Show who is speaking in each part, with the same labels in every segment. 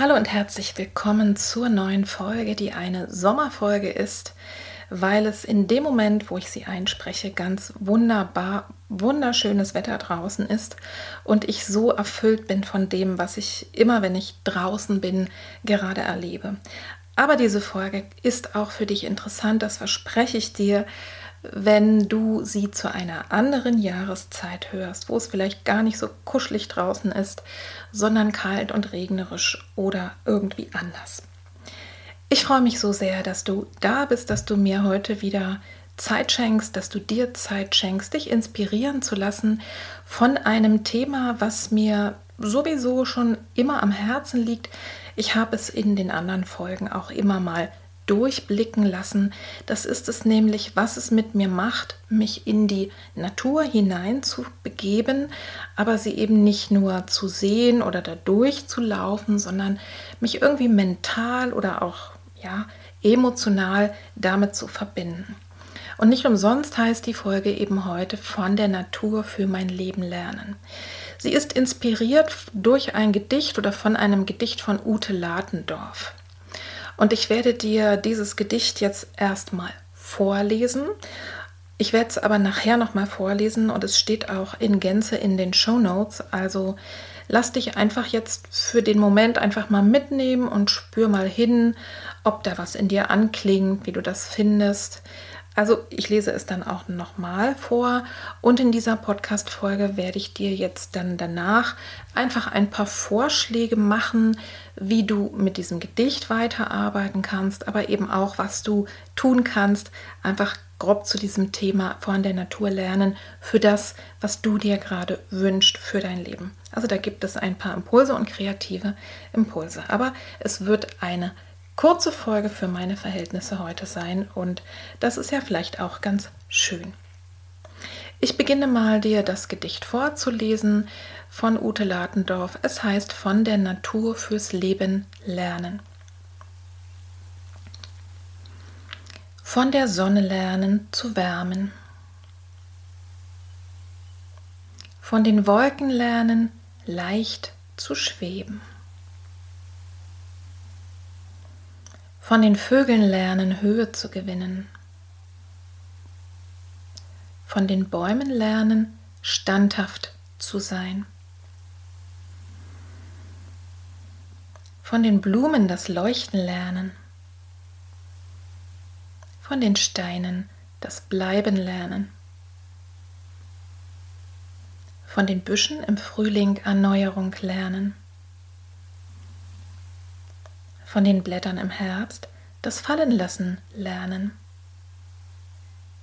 Speaker 1: Hallo und herzlich willkommen zur neuen Folge, die eine Sommerfolge ist, weil es in dem Moment, wo ich sie einspreche, ganz wunderbar, wunderschönes Wetter draußen ist und ich so erfüllt bin von dem, was ich immer, wenn ich draußen bin, gerade erlebe. Aber diese Folge ist auch für dich interessant, das verspreche ich dir, wenn du sie zu einer anderen Jahreszeit hörst, wo es vielleicht gar nicht so kuschelig draußen ist, sondern kalt und regnerisch oder irgendwie anders. Ich freue mich so sehr, dass du da bist, dass du mir heute wieder Zeit schenkst, dass du dir Zeit schenkst, dich inspirieren zu lassen von einem Thema, was mir sowieso schon immer am Herzen liegt. Ich habe es in den anderen Folgen auch immer mal durchblicken lassen. Das ist es nämlich, was es mit mir macht, mich in die Natur hinein zu begeben, aber sie eben nicht nur zu sehen oder da durchzulaufen, sondern mich irgendwie mental oder auch ja, emotional damit zu verbinden. Und nicht umsonst heißt die Folge eben heute von der Natur für mein Leben lernen. Sie ist inspiriert durch ein Gedicht oder von einem Gedicht von Ute Latendorf. Und ich werde dir dieses Gedicht jetzt erstmal vorlesen. Ich werde es aber nachher nochmal vorlesen und es steht auch in Gänze in den Show Notes. Also lass dich einfach jetzt für den Moment einfach mal mitnehmen und spür mal hin, ob da was in dir anklingt, wie du das findest. Also ich lese es dann auch nochmal vor und in dieser Podcast-Folge werde ich dir jetzt dann danach einfach ein paar Vorschläge machen, wie du mit diesem Gedicht weiterarbeiten kannst, aber eben auch, was du tun kannst, einfach grob zu diesem Thema von der Natur lernen, für das, was du dir gerade wünschst für dein Leben. Also da gibt es ein paar Impulse und kreative Impulse, aber es wird eine kurze Folge für meine Verhältnisse heute sein und das ist ja vielleicht auch ganz schön. Ich beginne mal dir das Gedicht vorzulesen von Ute Latendorf. Es heißt von der Natur fürs Leben lernen. Von der Sonne lernen zu wärmen. Von den Wolken lernen leicht zu schweben. Von den Vögeln lernen, Höhe zu gewinnen. Von den Bäumen lernen, standhaft zu sein. Von den Blumen das Leuchten lernen. Von den Steinen das Bleiben lernen. Von den Büschen im Frühling Erneuerung lernen von den Blättern im Herbst das Fallenlassen lernen,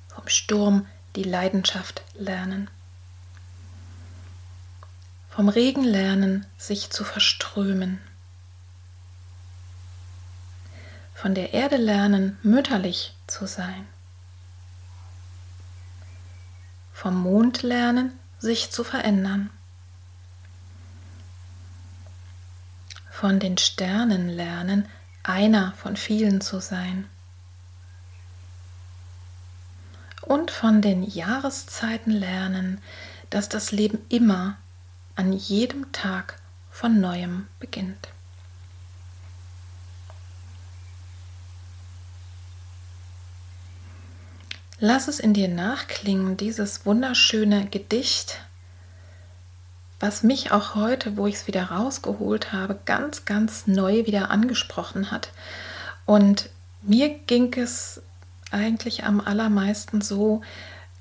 Speaker 1: vom Sturm die Leidenschaft lernen, vom Regen lernen, sich zu verströmen, von der Erde lernen, mütterlich zu sein, vom Mond lernen, sich zu verändern. Von den Sternen lernen, einer von vielen zu sein. Und von den Jahreszeiten lernen, dass das Leben immer an jedem Tag von neuem beginnt. Lass es in dir nachklingen, dieses wunderschöne Gedicht was mich auch heute, wo ich es wieder rausgeholt habe, ganz, ganz neu wieder angesprochen hat. Und mir ging es eigentlich am allermeisten so,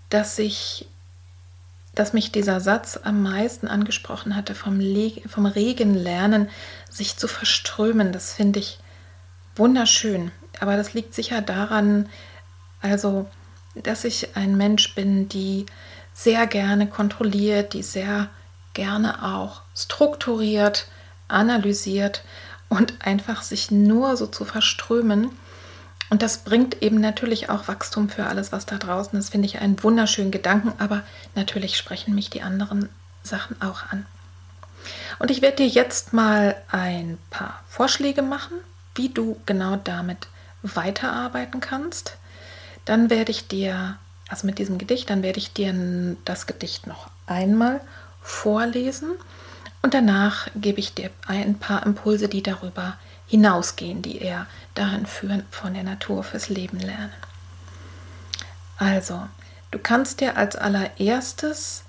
Speaker 1: dass ich, dass mich dieser Satz am meisten angesprochen hatte, vom, Le vom Regen lernen, sich zu verströmen. Das finde ich wunderschön. Aber das liegt sicher daran, also, dass ich ein Mensch bin, die sehr gerne kontrolliert, die sehr gerne auch strukturiert, analysiert und einfach sich nur so zu verströmen. Und das bringt eben natürlich auch Wachstum für alles, was da draußen ist, finde ich einen wunderschönen Gedanken, aber natürlich sprechen mich die anderen Sachen auch an. Und ich werde dir jetzt mal ein paar Vorschläge machen, wie du genau damit weiterarbeiten kannst. Dann werde ich dir, also mit diesem Gedicht, dann werde ich dir das Gedicht noch einmal vorlesen. Und danach gebe ich dir ein paar Impulse, die darüber hinausgehen, die eher dahin führen, von der Natur fürs Leben lernen. Also, du kannst dir als allererstes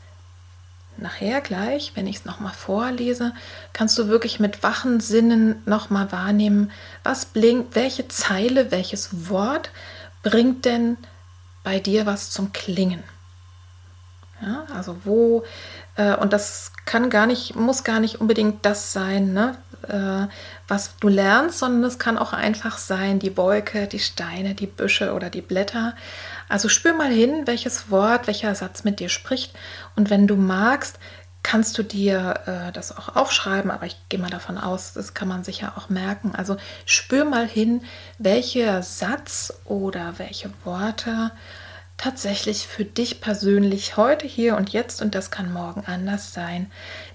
Speaker 1: nachher gleich, wenn ich es nochmal vorlese, kannst du wirklich mit wachen Sinnen nochmal wahrnehmen, was blinkt, welche Zeile, welches Wort bringt denn bei dir was zum Klingen. Ja, also wo, und das kann gar nicht, muss gar nicht unbedingt das sein, ne, äh, was du lernst, sondern es kann auch einfach sein, die Wolke, die Steine, die Büsche oder die Blätter. Also spür mal hin, welches Wort, welcher Satz mit dir spricht. Und wenn du magst, kannst du dir äh, das auch aufschreiben, aber ich gehe mal davon aus, das kann man sich ja auch merken. Also spür mal hin, welcher Satz oder welche Worte tatsächlich für dich persönlich heute, hier und jetzt, und das kann morgen anders sein,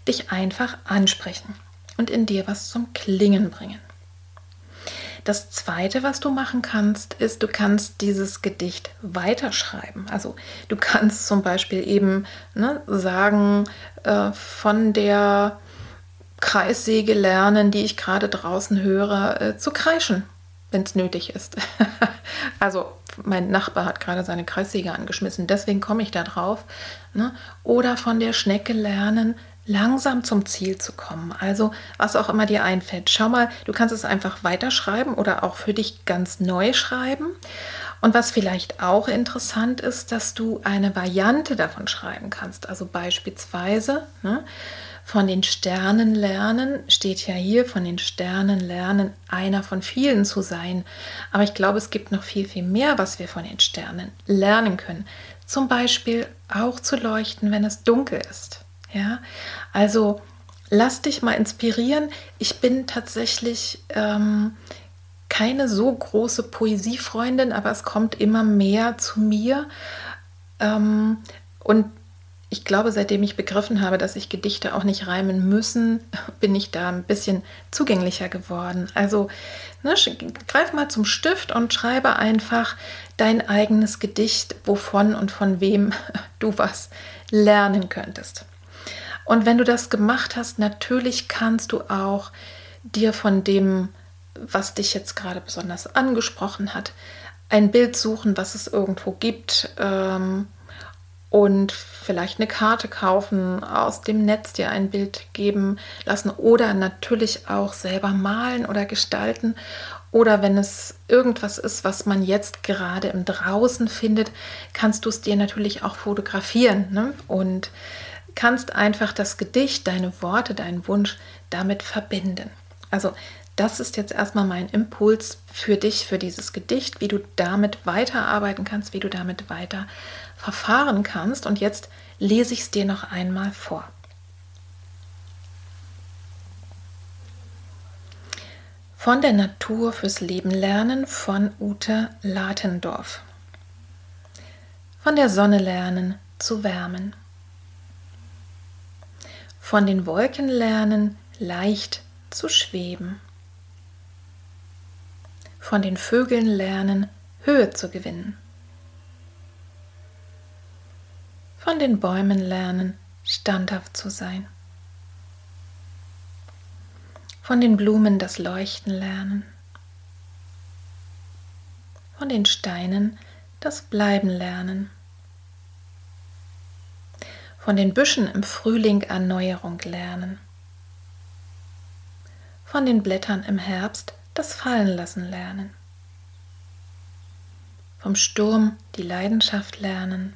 Speaker 1: dich einfach ansprechen und in dir was zum Klingen bringen. Das zweite, was du machen kannst, ist, du kannst dieses Gedicht weiterschreiben. Also du kannst zum Beispiel eben ne, sagen, äh, von der Kreissäge lernen, die ich gerade draußen höre, äh, zu kreischen, wenn es nötig ist. also mein Nachbar hat gerade seine Kreissäge angeschmissen, deswegen komme ich da drauf. Ne? Oder von der Schnecke lernen, langsam zum Ziel zu kommen. Also was auch immer dir einfällt. Schau mal, du kannst es einfach weiterschreiben oder auch für dich ganz neu schreiben. Und was vielleicht auch interessant ist, dass du eine Variante davon schreiben kannst. Also beispielsweise ne, von den Sternen lernen, steht ja hier, von den Sternen lernen, einer von vielen zu sein. Aber ich glaube, es gibt noch viel, viel mehr, was wir von den Sternen lernen können. Zum Beispiel auch zu leuchten, wenn es dunkel ist. Ja, also lass dich mal inspirieren. Ich bin tatsächlich ähm, keine so große Poesiefreundin, aber es kommt immer mehr zu mir. Ähm, und ich glaube, seitdem ich begriffen habe, dass sich Gedichte auch nicht reimen müssen, bin ich da ein bisschen zugänglicher geworden. Also ne, greif mal zum Stift und schreibe einfach dein eigenes Gedicht, wovon und von wem du was lernen könntest. Und wenn du das gemacht hast, natürlich kannst du auch dir von dem, was dich jetzt gerade besonders angesprochen hat, ein Bild suchen, was es irgendwo gibt ähm, und vielleicht eine Karte kaufen, aus dem Netz dir ein Bild geben lassen oder natürlich auch selber malen oder gestalten. Oder wenn es irgendwas ist, was man jetzt gerade im Draußen findet, kannst du es dir natürlich auch fotografieren. Ne? Und kannst einfach das Gedicht, deine Worte, deinen Wunsch damit verbinden. Also das ist jetzt erstmal mein Impuls für dich, für dieses Gedicht, wie du damit weiterarbeiten kannst, wie du damit weiter verfahren kannst. Und jetzt lese ich es dir noch einmal vor. Von der Natur fürs Leben lernen von Ute Latendorf. Von der Sonne lernen zu wärmen von den Wolken lernen, leicht zu schweben. Von den Vögeln lernen, Höhe zu gewinnen. Von den Bäumen lernen, standhaft zu sein. Von den Blumen das Leuchten lernen. Von den Steinen das Bleiben lernen von den Büschen im Frühling Erneuerung lernen, von den Blättern im Herbst das Fallenlassen lernen, vom Sturm die Leidenschaft lernen,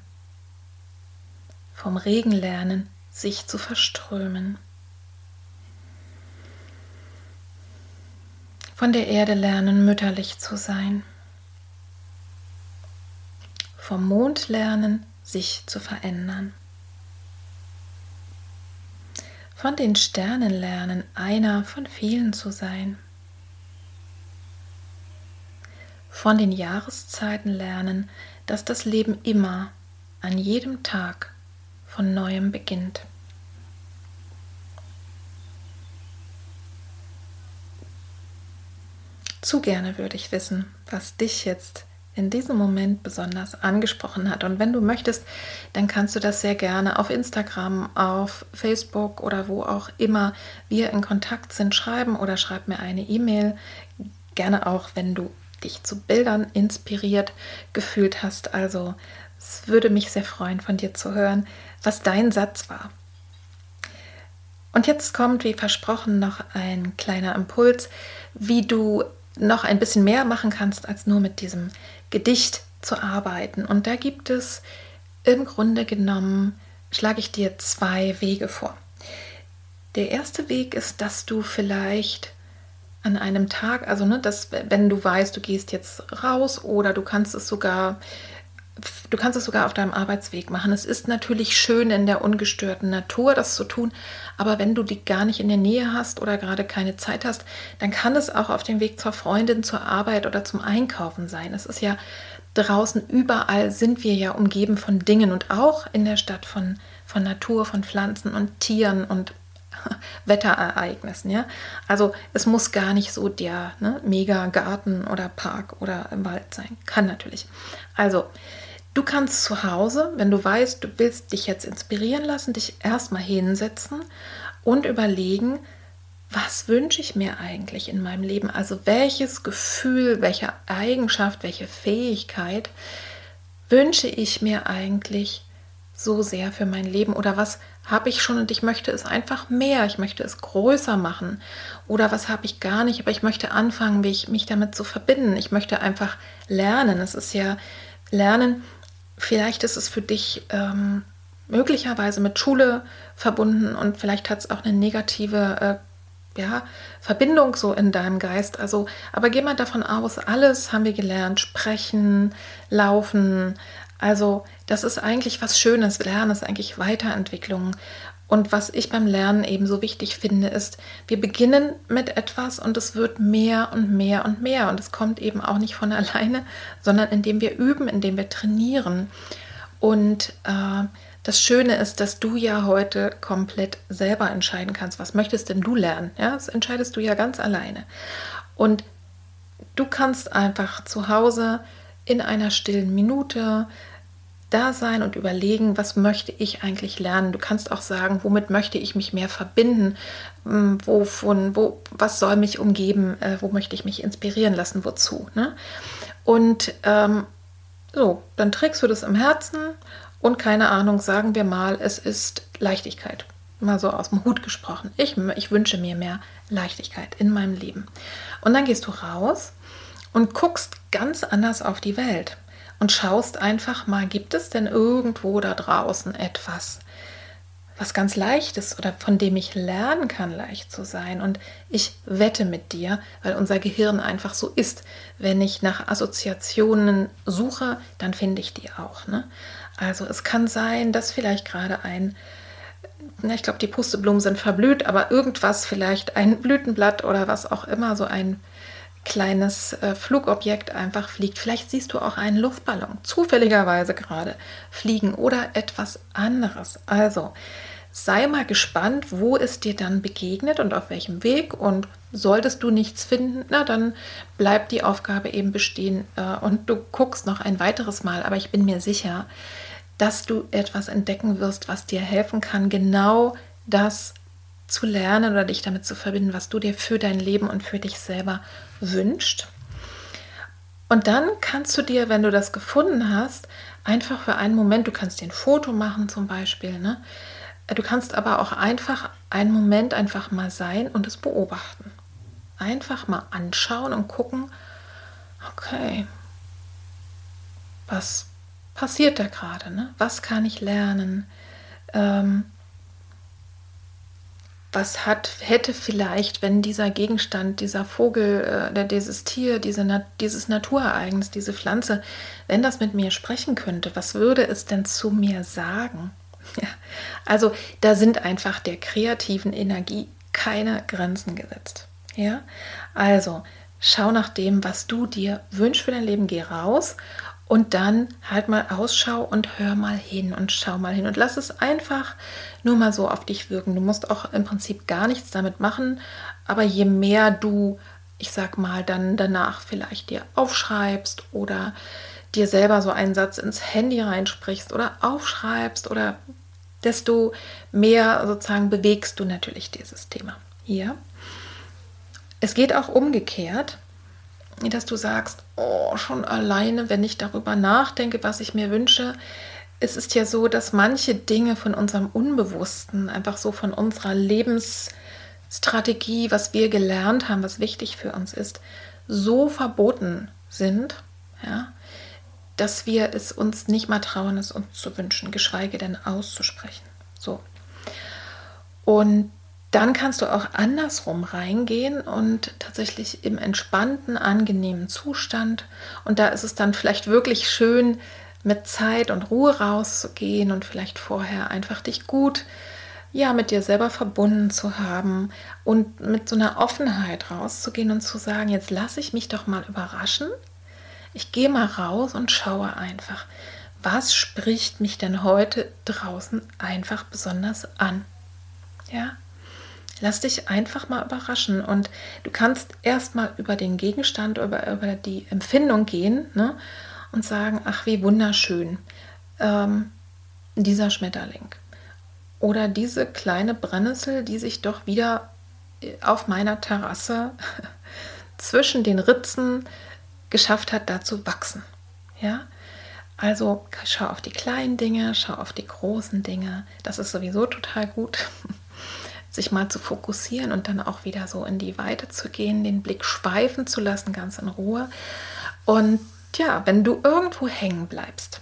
Speaker 1: vom Regen lernen, sich zu verströmen, von der Erde lernen, mütterlich zu sein, vom Mond lernen, sich zu verändern. Von den Sternen lernen, einer von vielen zu sein. Von den Jahreszeiten lernen, dass das Leben immer, an jedem Tag von neuem beginnt. Zu gerne würde ich wissen, was dich jetzt in diesem Moment besonders angesprochen hat. Und wenn du möchtest, dann kannst du das sehr gerne auf Instagram, auf Facebook oder wo auch immer wir in Kontakt sind, schreiben oder schreib mir eine E-Mail. Gerne auch, wenn du dich zu Bildern inspiriert gefühlt hast. Also es würde mich sehr freuen, von dir zu hören, was dein Satz war. Und jetzt kommt, wie versprochen, noch ein kleiner Impuls, wie du noch ein bisschen mehr machen kannst, als nur mit diesem Gedicht zu arbeiten. Und da gibt es im Grunde genommen, schlage ich dir zwei Wege vor. Der erste Weg ist, dass du vielleicht an einem Tag, also ne, dass, wenn du weißt, du gehst jetzt raus oder du kannst es sogar du kannst es sogar auf deinem Arbeitsweg machen. Es ist natürlich schön in der ungestörten Natur, das zu tun, aber wenn du die gar nicht in der Nähe hast oder gerade keine Zeit hast, dann kann es auch auf dem Weg zur Freundin, zur Arbeit oder zum Einkaufen sein. Es ist ja draußen überall sind wir ja umgeben von Dingen und auch in der Stadt von, von Natur, von Pflanzen und Tieren und Wetterereignissen. Ja? Also es muss gar nicht so der ne, Mega-Garten oder Park oder Wald sein. Kann natürlich. Also Du kannst zu Hause, wenn du weißt, du willst dich jetzt inspirieren lassen, dich erstmal hinsetzen und überlegen, was wünsche ich mir eigentlich in meinem Leben? Also welches Gefühl, welche Eigenschaft, welche Fähigkeit wünsche ich mir eigentlich so sehr für mein Leben? Oder was habe ich schon und ich möchte es einfach mehr, ich möchte es größer machen? Oder was habe ich gar nicht, aber ich möchte anfangen, mich, damit zu verbinden. Ich möchte einfach lernen. Es ist ja Lernen Vielleicht ist es für dich ähm, möglicherweise mit Schule verbunden und vielleicht hat es auch eine negative äh, ja, Verbindung so in deinem Geist. Also, aber geh mal davon aus, alles haben wir gelernt: Sprechen, Laufen. Also, das ist eigentlich was Schönes. Lernen ist eigentlich Weiterentwicklung. Und was ich beim Lernen eben so wichtig finde, ist, wir beginnen mit etwas und es wird mehr und mehr und mehr. Und es kommt eben auch nicht von alleine, sondern indem wir üben, indem wir trainieren. Und äh, das Schöne ist, dass du ja heute komplett selber entscheiden kannst, was möchtest denn du lernen? Ja, das entscheidest du ja ganz alleine. Und du kannst einfach zu Hause in einer stillen Minute da sein und überlegen, was möchte ich eigentlich lernen. Du kannst auch sagen, womit möchte ich mich mehr verbinden, hm, wovon, wo, was soll mich umgeben, äh, wo möchte ich mich inspirieren lassen, wozu. Ne? Und ähm, so, dann trägst du das im Herzen und keine Ahnung, sagen wir mal, es ist Leichtigkeit. Mal so aus dem Hut gesprochen. Ich, ich wünsche mir mehr Leichtigkeit in meinem Leben. Und dann gehst du raus und guckst ganz anders auf die Welt und schaust einfach mal, gibt es denn irgendwo da draußen etwas, was ganz leicht ist oder von dem ich lernen kann, leicht zu sein. Und ich wette mit dir, weil unser Gehirn einfach so ist. Wenn ich nach Assoziationen suche, dann finde ich die auch. Ne? Also es kann sein, dass vielleicht gerade ein, ich glaube, die Pusteblumen sind verblüht, aber irgendwas, vielleicht ein Blütenblatt oder was auch immer, so ein kleines äh, Flugobjekt einfach fliegt. Vielleicht siehst du auch einen Luftballon zufälligerweise gerade fliegen oder etwas anderes. Also sei mal gespannt, wo es dir dann begegnet und auf welchem Weg. Und solltest du nichts finden, na dann bleibt die Aufgabe eben bestehen äh, und du guckst noch ein weiteres Mal. Aber ich bin mir sicher, dass du etwas entdecken wirst, was dir helfen kann, genau das zu lernen oder dich damit zu verbinden, was du dir für dein Leben und für dich selber wünscht. Und dann kannst du dir, wenn du das gefunden hast, einfach für einen Moment, du kannst dir ein Foto machen zum Beispiel, ne? Du kannst aber auch einfach einen Moment einfach mal sein und es beobachten. Einfach mal anschauen und gucken, okay, was passiert da gerade? Ne? Was kann ich lernen? Ähm, was hat, hätte vielleicht, wenn dieser Gegenstand, dieser Vogel, äh, dieses Tier, diese, dieses Naturereignis, diese Pflanze, wenn das mit mir sprechen könnte, was würde es denn zu mir sagen? Ja, also da sind einfach der kreativen Energie keine Grenzen gesetzt. Ja, also schau nach dem, was du dir wünschst für dein Leben, geh raus und dann halt mal Ausschau und hör mal hin und schau mal hin und lass es einfach nur mal so auf dich wirken. Du musst auch im Prinzip gar nichts damit machen, aber je mehr du ich sag mal, dann danach vielleicht dir aufschreibst oder dir selber so einen Satz ins Handy reinsprichst oder aufschreibst oder desto mehr sozusagen bewegst du natürlich dieses Thema hier. Es geht auch umgekehrt, dass du sagst, oh, schon alleine, wenn ich darüber nachdenke, was ich mir wünsche, es ist ja so, dass manche Dinge von unserem Unbewussten, einfach so von unserer Lebensstrategie, was wir gelernt haben, was wichtig für uns ist, so verboten sind, ja, dass wir es uns nicht mal trauen, es uns zu wünschen, geschweige denn auszusprechen. So. Und dann kannst du auch andersrum reingehen und tatsächlich im entspannten, angenehmen Zustand. Und da ist es dann vielleicht wirklich schön, mit Zeit und Ruhe rauszugehen und vielleicht vorher einfach dich gut ja mit dir selber verbunden zu haben und mit so einer Offenheit rauszugehen und zu sagen, jetzt lasse ich mich doch mal überraschen. Ich gehe mal raus und schaue einfach, was spricht mich denn heute draußen einfach besonders an? Ja? Lass dich einfach mal überraschen und du kannst erstmal über den Gegenstand, über, über die Empfindung gehen ne, und sagen, ach wie wunderschön, ähm, dieser Schmetterling. Oder diese kleine Brennnessel, die sich doch wieder auf meiner Terrasse zwischen den Ritzen geschafft hat, da zu wachsen. Ja, also schau auf die kleinen Dinge, schau auf die großen Dinge. Das ist sowieso total gut sich mal zu fokussieren und dann auch wieder so in die Weite zu gehen, den Blick schweifen zu lassen, ganz in Ruhe. Und ja, wenn du irgendwo hängen bleibst,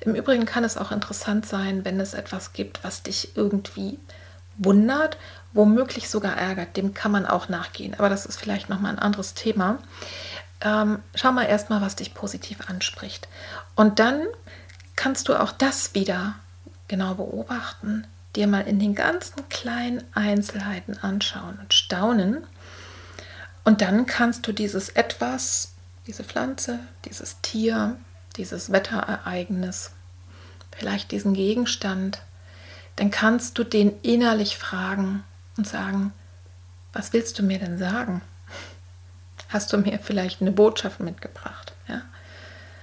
Speaker 1: im Übrigen kann es auch interessant sein, wenn es etwas gibt, was dich irgendwie wundert, womöglich sogar ärgert, dem kann man auch nachgehen. Aber das ist vielleicht nochmal ein anderes Thema. Ähm, schau mal erstmal, was dich positiv anspricht. Und dann kannst du auch das wieder genau beobachten dir mal in den ganzen kleinen Einzelheiten anschauen und staunen. Und dann kannst du dieses etwas, diese Pflanze, dieses Tier, dieses Wetterereignis, vielleicht diesen Gegenstand, dann kannst du den innerlich fragen und sagen, was willst du mir denn sagen? Hast du mir vielleicht eine Botschaft mitgebracht? Ja?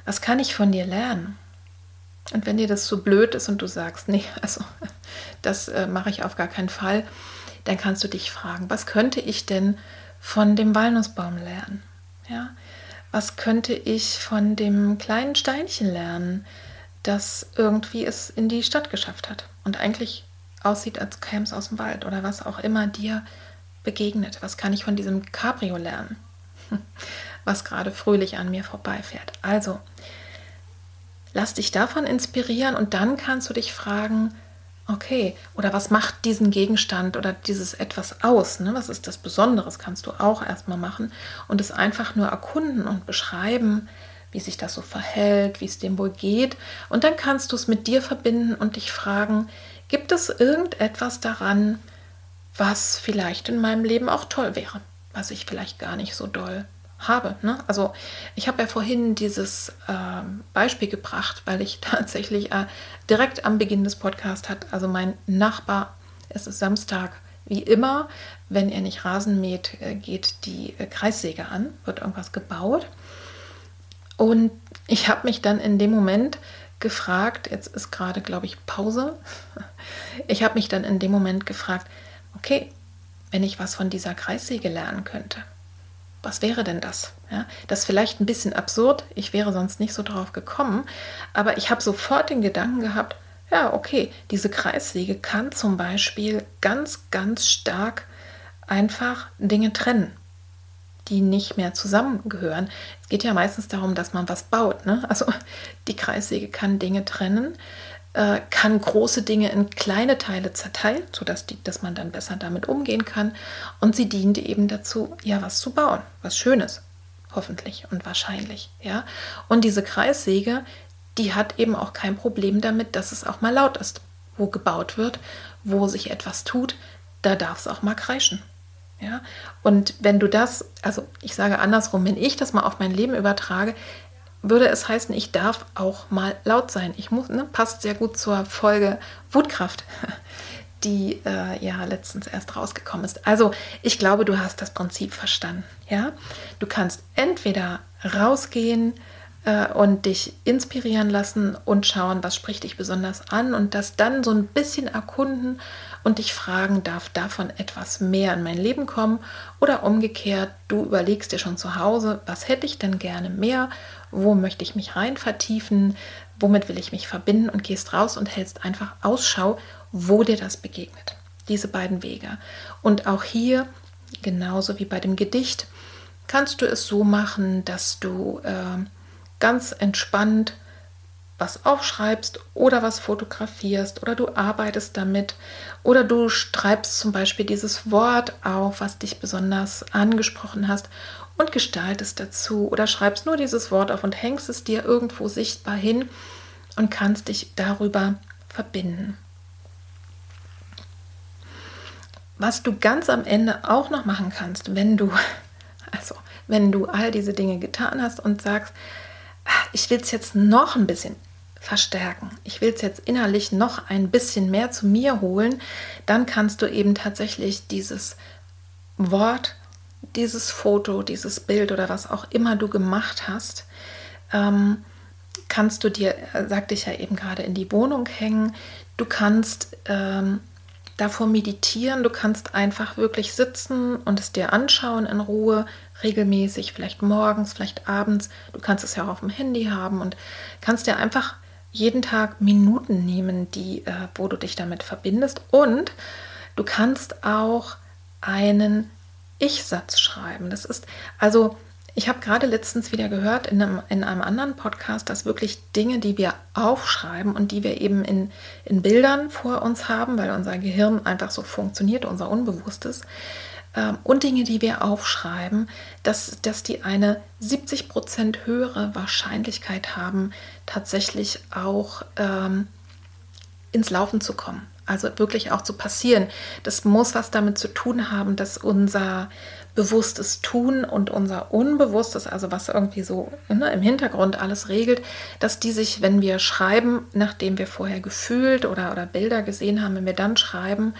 Speaker 1: Was kann ich von dir lernen? Und wenn dir das so blöd ist und du sagst, nee, also das äh, mache ich auf gar keinen Fall, dann kannst du dich fragen, was könnte ich denn von dem Walnussbaum lernen? Ja? Was könnte ich von dem kleinen Steinchen lernen, das irgendwie es in die Stadt geschafft hat und eigentlich aussieht, als käme es aus dem Wald oder was auch immer dir begegnet? Was kann ich von diesem Cabrio lernen, was gerade fröhlich an mir vorbeifährt? Also, lass dich davon inspirieren und dann kannst du dich fragen, okay, oder was macht diesen Gegenstand oder dieses etwas aus? Ne? Was ist das Besonderes? Kannst du auch erstmal machen und es einfach nur erkunden und beschreiben, wie sich das so verhält, wie es dem wohl geht. Und dann kannst du es mit dir verbinden und dich fragen, gibt es irgendetwas daran, was vielleicht in meinem Leben auch toll wäre, was ich vielleicht gar nicht so doll habe. Ne? Also ich habe ja vorhin dieses äh, Beispiel gebracht, weil ich tatsächlich äh, direkt am Beginn des Podcasts hat, also mein Nachbar, es ist Samstag, wie immer, wenn er nicht Rasen mäht, äh, geht die äh, Kreissäge an, wird irgendwas gebaut. Und ich habe mich dann in dem Moment gefragt, jetzt ist gerade, glaube ich, Pause, ich habe mich dann in dem Moment gefragt, okay, wenn ich was von dieser Kreissäge lernen könnte, was wäre denn das? Ja, das ist vielleicht ein bisschen absurd, ich wäre sonst nicht so drauf gekommen, aber ich habe sofort den Gedanken gehabt, ja, okay, diese Kreissäge kann zum Beispiel ganz, ganz stark einfach Dinge trennen, die nicht mehr zusammengehören. Es geht ja meistens darum, dass man was baut. Ne? Also die Kreissäge kann Dinge trennen, äh, kann große Dinge in kleine Teile zerteilen, sodass die, dass man dann besser damit umgehen kann. Und sie dient eben dazu, ja, was zu bauen, was Schönes, hoffentlich und wahrscheinlich. Ja? Und diese Kreissäge, die hat eben auch kein Problem damit, dass es auch mal laut ist. Wo gebaut wird, wo sich etwas tut, da darf es auch mal kreischen. Ja? Und wenn du das, also ich sage andersrum, wenn ich das mal auf mein Leben übertrage, würde es heißen, ich darf auch mal laut sein. Ich muss, ne, passt sehr gut zur Folge Wutkraft, die äh, ja letztens erst rausgekommen ist. Also ich glaube, du hast das Prinzip verstanden. Ja, du kannst entweder rausgehen äh, und dich inspirieren lassen und schauen, was spricht dich besonders an und das dann so ein bisschen erkunden und dich fragen, darf davon etwas mehr in mein Leben kommen oder umgekehrt, du überlegst dir schon zu Hause, was hätte ich denn gerne mehr, wo möchte ich mich rein vertiefen, womit will ich mich verbinden und gehst raus und hältst einfach Ausschau, wo dir das begegnet. Diese beiden Wege. Und auch hier, genauso wie bei dem Gedicht, kannst du es so machen, dass du äh, ganz entspannt was aufschreibst oder was fotografierst oder du arbeitest damit oder du schreibst zum Beispiel dieses Wort auf, was dich besonders angesprochen hast und gestaltest dazu oder schreibst nur dieses Wort auf und hängst es dir irgendwo sichtbar hin und kannst dich darüber verbinden. Was du ganz am Ende auch noch machen kannst, wenn du also wenn du all diese Dinge getan hast und sagst, ich will es jetzt noch ein bisschen verstärken. Ich will es jetzt innerlich noch ein bisschen mehr zu mir holen. Dann kannst du eben tatsächlich dieses Wort, dieses Foto, dieses Bild oder was auch immer du gemacht hast, ähm, kannst du dir, äh, sagte ich ja eben gerade, in die Wohnung hängen. Du kannst ähm, davor meditieren, du kannst einfach wirklich sitzen und es dir anschauen in Ruhe, regelmäßig, vielleicht morgens, vielleicht abends. Du kannst es ja auch auf dem Handy haben und kannst dir einfach jeden Tag Minuten nehmen, die, äh, wo du dich damit verbindest. Und du kannst auch einen Ich-Satz schreiben. Das ist also ich habe gerade letztens wieder gehört in einem, in einem anderen Podcast, dass wirklich Dinge, die wir aufschreiben und die wir eben in, in Bildern vor uns haben, weil unser Gehirn einfach so funktioniert, unser Unbewusstes, ähm, und Dinge, die wir aufschreiben, dass, dass die eine 70 Prozent höhere Wahrscheinlichkeit haben, tatsächlich auch ähm, ins Laufen zu kommen. Also wirklich auch zu passieren. Das muss was damit zu tun haben, dass unser bewusstes Tun und unser Unbewusstes, also was irgendwie so ne, im Hintergrund alles regelt, dass die sich, wenn wir schreiben, nachdem wir vorher gefühlt oder, oder Bilder gesehen haben, wenn wir dann schreiben,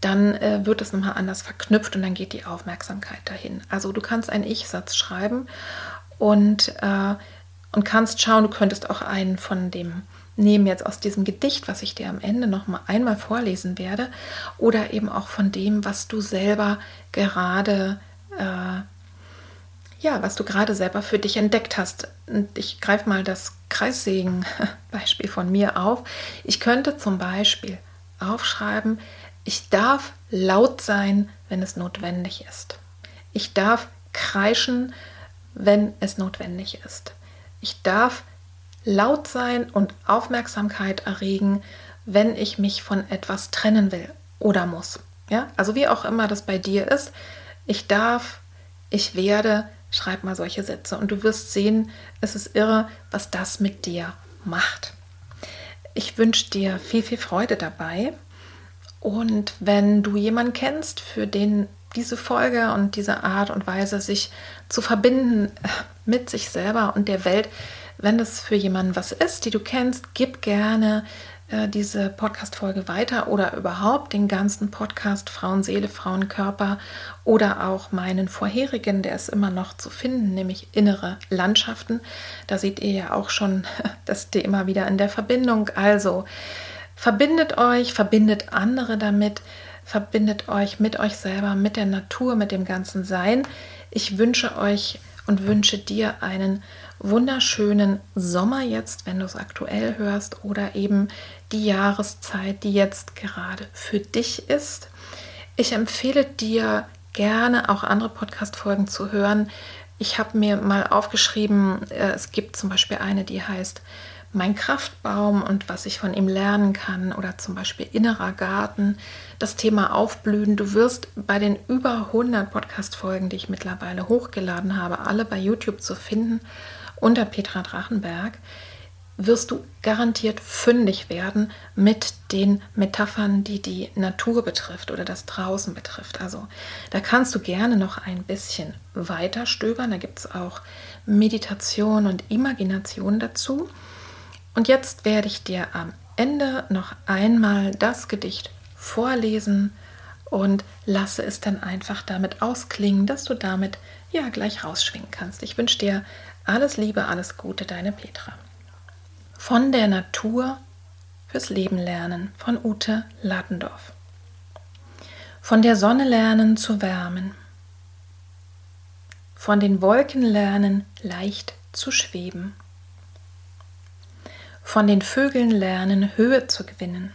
Speaker 1: dann äh, wird es nochmal anders verknüpft und dann geht die Aufmerksamkeit dahin. Also du kannst einen Ich-Satz schreiben und, äh, und kannst schauen, du könntest auch einen von dem nehmen jetzt aus diesem Gedicht, was ich dir am Ende noch mal einmal vorlesen werde, oder eben auch von dem, was du selber gerade äh, ja, was du gerade selber für dich entdeckt hast. Und ich greife mal das Kreissägen-Beispiel von mir auf. Ich könnte zum Beispiel aufschreiben, ich darf laut sein, wenn es notwendig ist. Ich darf kreischen, wenn es notwendig ist. Ich darf laut sein und Aufmerksamkeit erregen, wenn ich mich von etwas trennen will oder muss. Ja, also wie auch immer das bei dir ist, ich darf, ich werde, schreib mal solche Sätze und du wirst sehen, es ist irre, was das mit dir macht. Ich wünsche dir viel, viel Freude dabei. Und wenn du jemanden kennst, für den diese Folge und diese Art und Weise, sich zu verbinden mit sich selber und der Welt, wenn das für jemanden was ist, die du kennst, gib gerne äh, diese Podcast-Folge weiter oder überhaupt den ganzen Podcast Frauenseele, Frauenkörper oder auch meinen vorherigen, der ist immer noch zu finden, nämlich innere Landschaften. Da seht ihr ja auch schon das Thema wieder in der Verbindung. Also verbindet euch, verbindet andere damit, verbindet euch mit euch selber, mit der Natur, mit dem ganzen Sein. Ich wünsche euch und wünsche dir einen wunderschönen Sommer jetzt, wenn du es aktuell hörst, oder eben die Jahreszeit, die jetzt gerade für dich ist. Ich empfehle dir gerne auch andere Podcast-Folgen zu hören. Ich habe mir mal aufgeschrieben, äh, es gibt zum Beispiel eine, die heißt Mein Kraftbaum und was ich von ihm lernen kann oder zum Beispiel Innerer Garten, das Thema Aufblühen. Du wirst bei den über 100 Podcast-Folgen, die ich mittlerweile hochgeladen habe, alle bei YouTube zu finden unter Petra Drachenberg, wirst du garantiert fündig werden mit den Metaphern, die die Natur betrifft oder das Draußen betrifft. Also da kannst du gerne noch ein bisschen weiter stöbern. Da gibt es auch Meditation und Imagination dazu. Und jetzt werde ich dir am Ende noch einmal das Gedicht vorlesen und lasse es dann einfach damit ausklingen, dass du damit ja gleich rausschwingen kannst. Ich wünsche dir alles Liebe, alles Gute, deine Petra. Von der Natur fürs Leben lernen von Ute Ladendorf. Von der Sonne lernen zu wärmen. Von den Wolken lernen leicht zu schweben. Von den Vögeln lernen Höhe zu gewinnen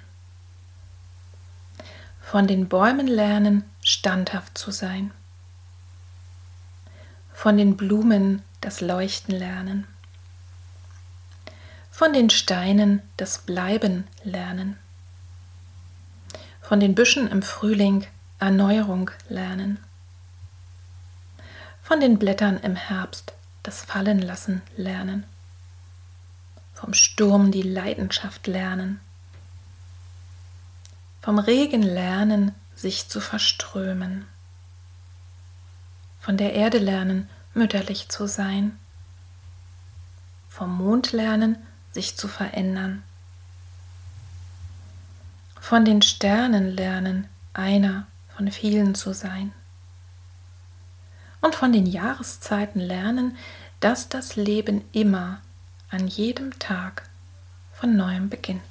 Speaker 1: von den Bäumen lernen, standhaft zu sein. Von den Blumen das Leuchten lernen. Von den Steinen das Bleiben lernen. Von den Büschen im Frühling Erneuerung lernen. Von den Blättern im Herbst das Fallenlassen lernen. Vom Sturm die Leidenschaft lernen vom Regen lernen, sich zu verströmen, von der Erde lernen, mütterlich zu sein, vom Mond lernen, sich zu verändern, von den Sternen lernen, einer von vielen zu sein. Und von den Jahreszeiten lernen, dass das Leben immer an jedem Tag von neuem beginnt.